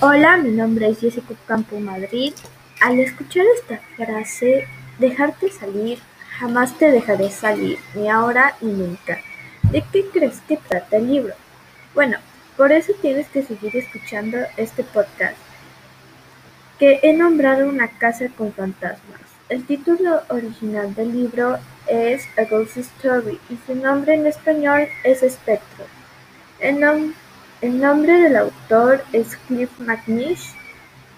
Hola, mi nombre es Jessica Campo Madrid. Al escuchar esta frase, dejarte salir, jamás te dejaré salir, ni ahora ni nunca. ¿De qué crees que trata el libro? Bueno, por eso tienes que seguir escuchando este podcast, que he nombrado Una casa con fantasmas. El título original del libro es A Ghost Story y su nombre en español es Espectro. El, nombre del autor es Cliff McNish.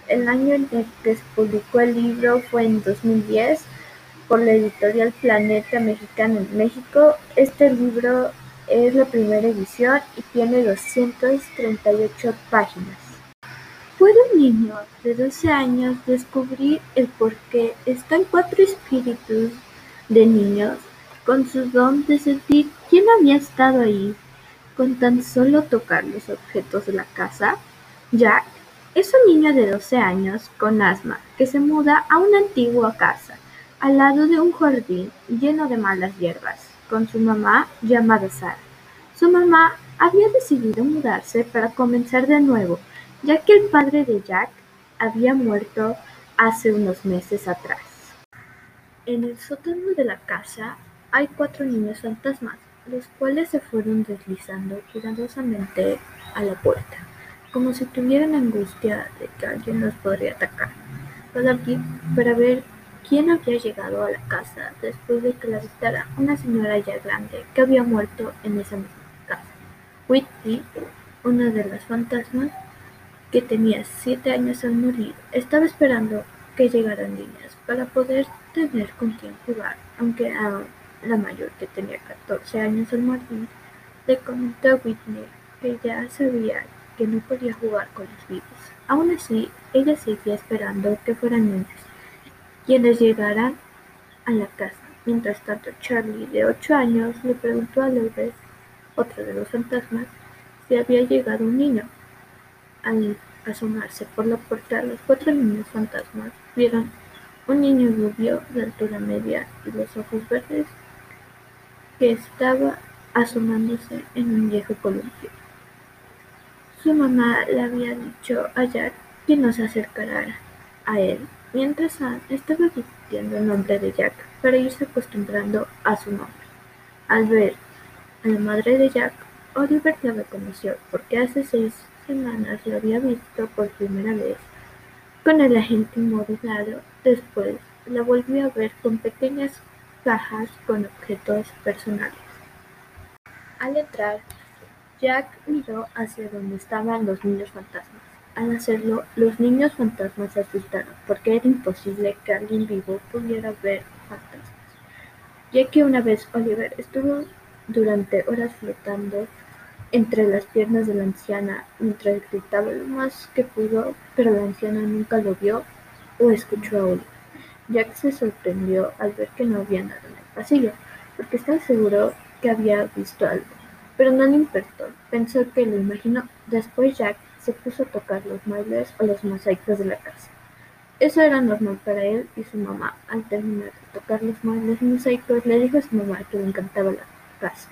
El año en el que se publicó el libro fue en 2010 por la editorial Planeta Mexicana en México. Este libro es la primera edición y tiene 238 páginas. Puede un niño de 12 años descubrir el por qué están cuatro espíritus de niños con su don de sentir quién había estado ahí con tan solo tocar los objetos de la casa? Jack es un niño de 12 años con asma que se muda a una antigua casa al lado de un jardín lleno de malas hierbas con su mamá llamada Sara. Su mamá había decidido mudarse para comenzar de nuevo, ya que el padre de Jack había muerto hace unos meses atrás. En el sótano de la casa hay cuatro niños fantasmas, los cuales se fueron deslizando cuidadosamente a la puerta, como si tuvieran angustia de que alguien los podría atacar, para, ver quién había llegado a la casa después de que la habitara una señora ya grande que había muerto en esa misma casa. Whitney, una de las fantasmas, que tenía siete años al morir, estaba esperando que llegaran niñas para poder tener con quien jugar, aunque a la mayor, que tenía catorce años al morir, le comentó a Whitney que ya sabía que no podía jugar con los vivos. Aún así, ella seguía esperando que fueran niños quienes llegaran a la casa. Mientras tanto, Charlie, de ocho años, le preguntó a Lourdes, otro de los fantasmas, si había llegado un niño. Al asomarse por la puerta, los cuatro niños fantasmas vieron un niño rubio de altura media y los ojos verdes que estaba asomándose en un viejo columpio. Su mamá le había dicho a Jack que no se acercara a él, mientras Anne estaba repitiendo el nombre de Jack para irse acostumbrando a su nombre. Al ver a la madre de Jack, Oliver la reconoció porque hace seis semanas lo había visto por primera vez con el agente inmovilado. Después la volvió a ver con pequeñas cajas con objetos personales. Al entrar, Jack miró hacia donde estaban los niños fantasmas. Al hacerlo, los niños fantasmas se asustaron, porque era imposible que alguien vivo pudiera ver fantasmas, ya que una vez Oliver estuvo durante horas flotando entre las piernas de la anciana mientras gritaba lo más que pudo, pero la anciana nunca lo vio o escuchó a Oliver. Jack se sorprendió al ver que no había nada en el pasillo, porque estaba seguro que había visto algo, pero no le importó, pensó que lo imaginó. Después Jack se puso a tocar los muebles o los mosaicos de la casa. Eso era normal para él y su mamá. Al terminar de tocar los muebles mosaicos, le dijo a su mamá que le encantaba la casa.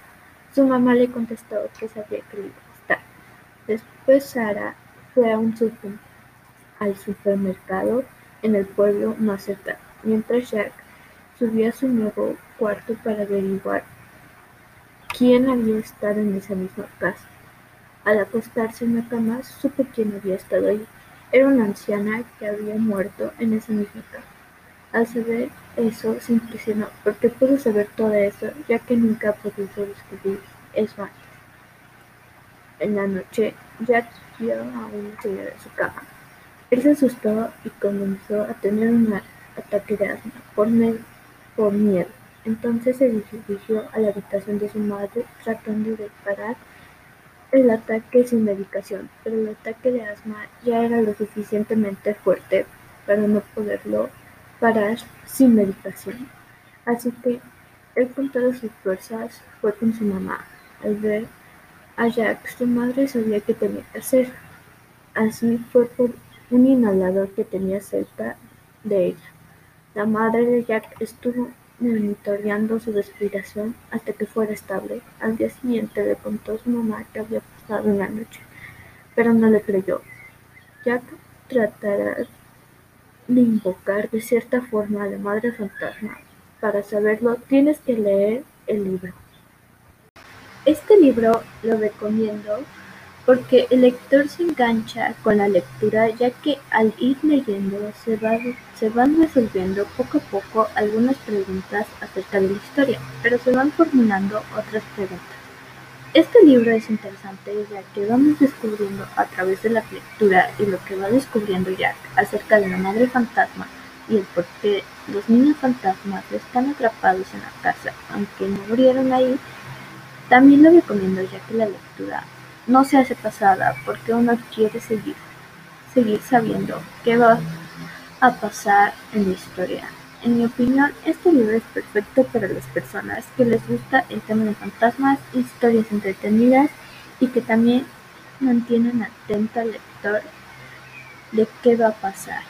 Su mamá le contestó que sabía que le iba. Después Sara fue a un al supermercado en el pueblo más cercano mientras Jack subía a su nuevo cuarto para averiguar quién había estado en esa misma casa. Al acostarse en la cama, supo quién había estado ahí. Era una anciana que había muerto en esa misma casa. Al saber eso, se impresionó, porque pudo saber todo eso, ya que nunca ha podido descubrir eso antes. En la noche, Jack vio a una señora en su cama. Él se asustó y comenzó a tener una ataque de asma por miedo, entonces se dirigió a la habitación de su madre tratando de parar el ataque sin medicación, pero el ataque de asma ya era lo suficientemente fuerte para no poderlo parar sin medicación. Así que él con todas sus fuerzas fue con su mamá. Al ver a Jack, su madre sabía que tenía que hacer. Así fue por un inhalador que tenía cerca de ella. La madre de Jack estuvo monitoreando su respiración hasta que fuera estable. Al día siguiente le contó a su mamá que había pasado una noche, pero no le creyó. que tratará de invocar de cierta forma a la Madre Fantasma. Para saberlo tienes que leer el libro. Este libro lo recomiendo porque el lector se engancha con la lectura ya que al ir leyendo se, van resolviendo poco a poco algunas preguntas acerca de la historia, pero se van formulando otras preguntas. Este libro es interesante ya que vamos descubriendo a través de la lectura y lo que va descubriendo Jack acerca de la madre fantasma y el por qué los niños fantasmas están atrapados en la casa, aunque no murieron ahí. También lo recomiendo ya que la lectura no se hace pasada porque uno quiere seguir, seguir sabiendo qué va a pasar en la historia. En mi opinión, este libro es perfecto para las personas que les gusta el tema de fantasmas, historias entretenidas y que también mantienen atento al lector de qué va a pasar.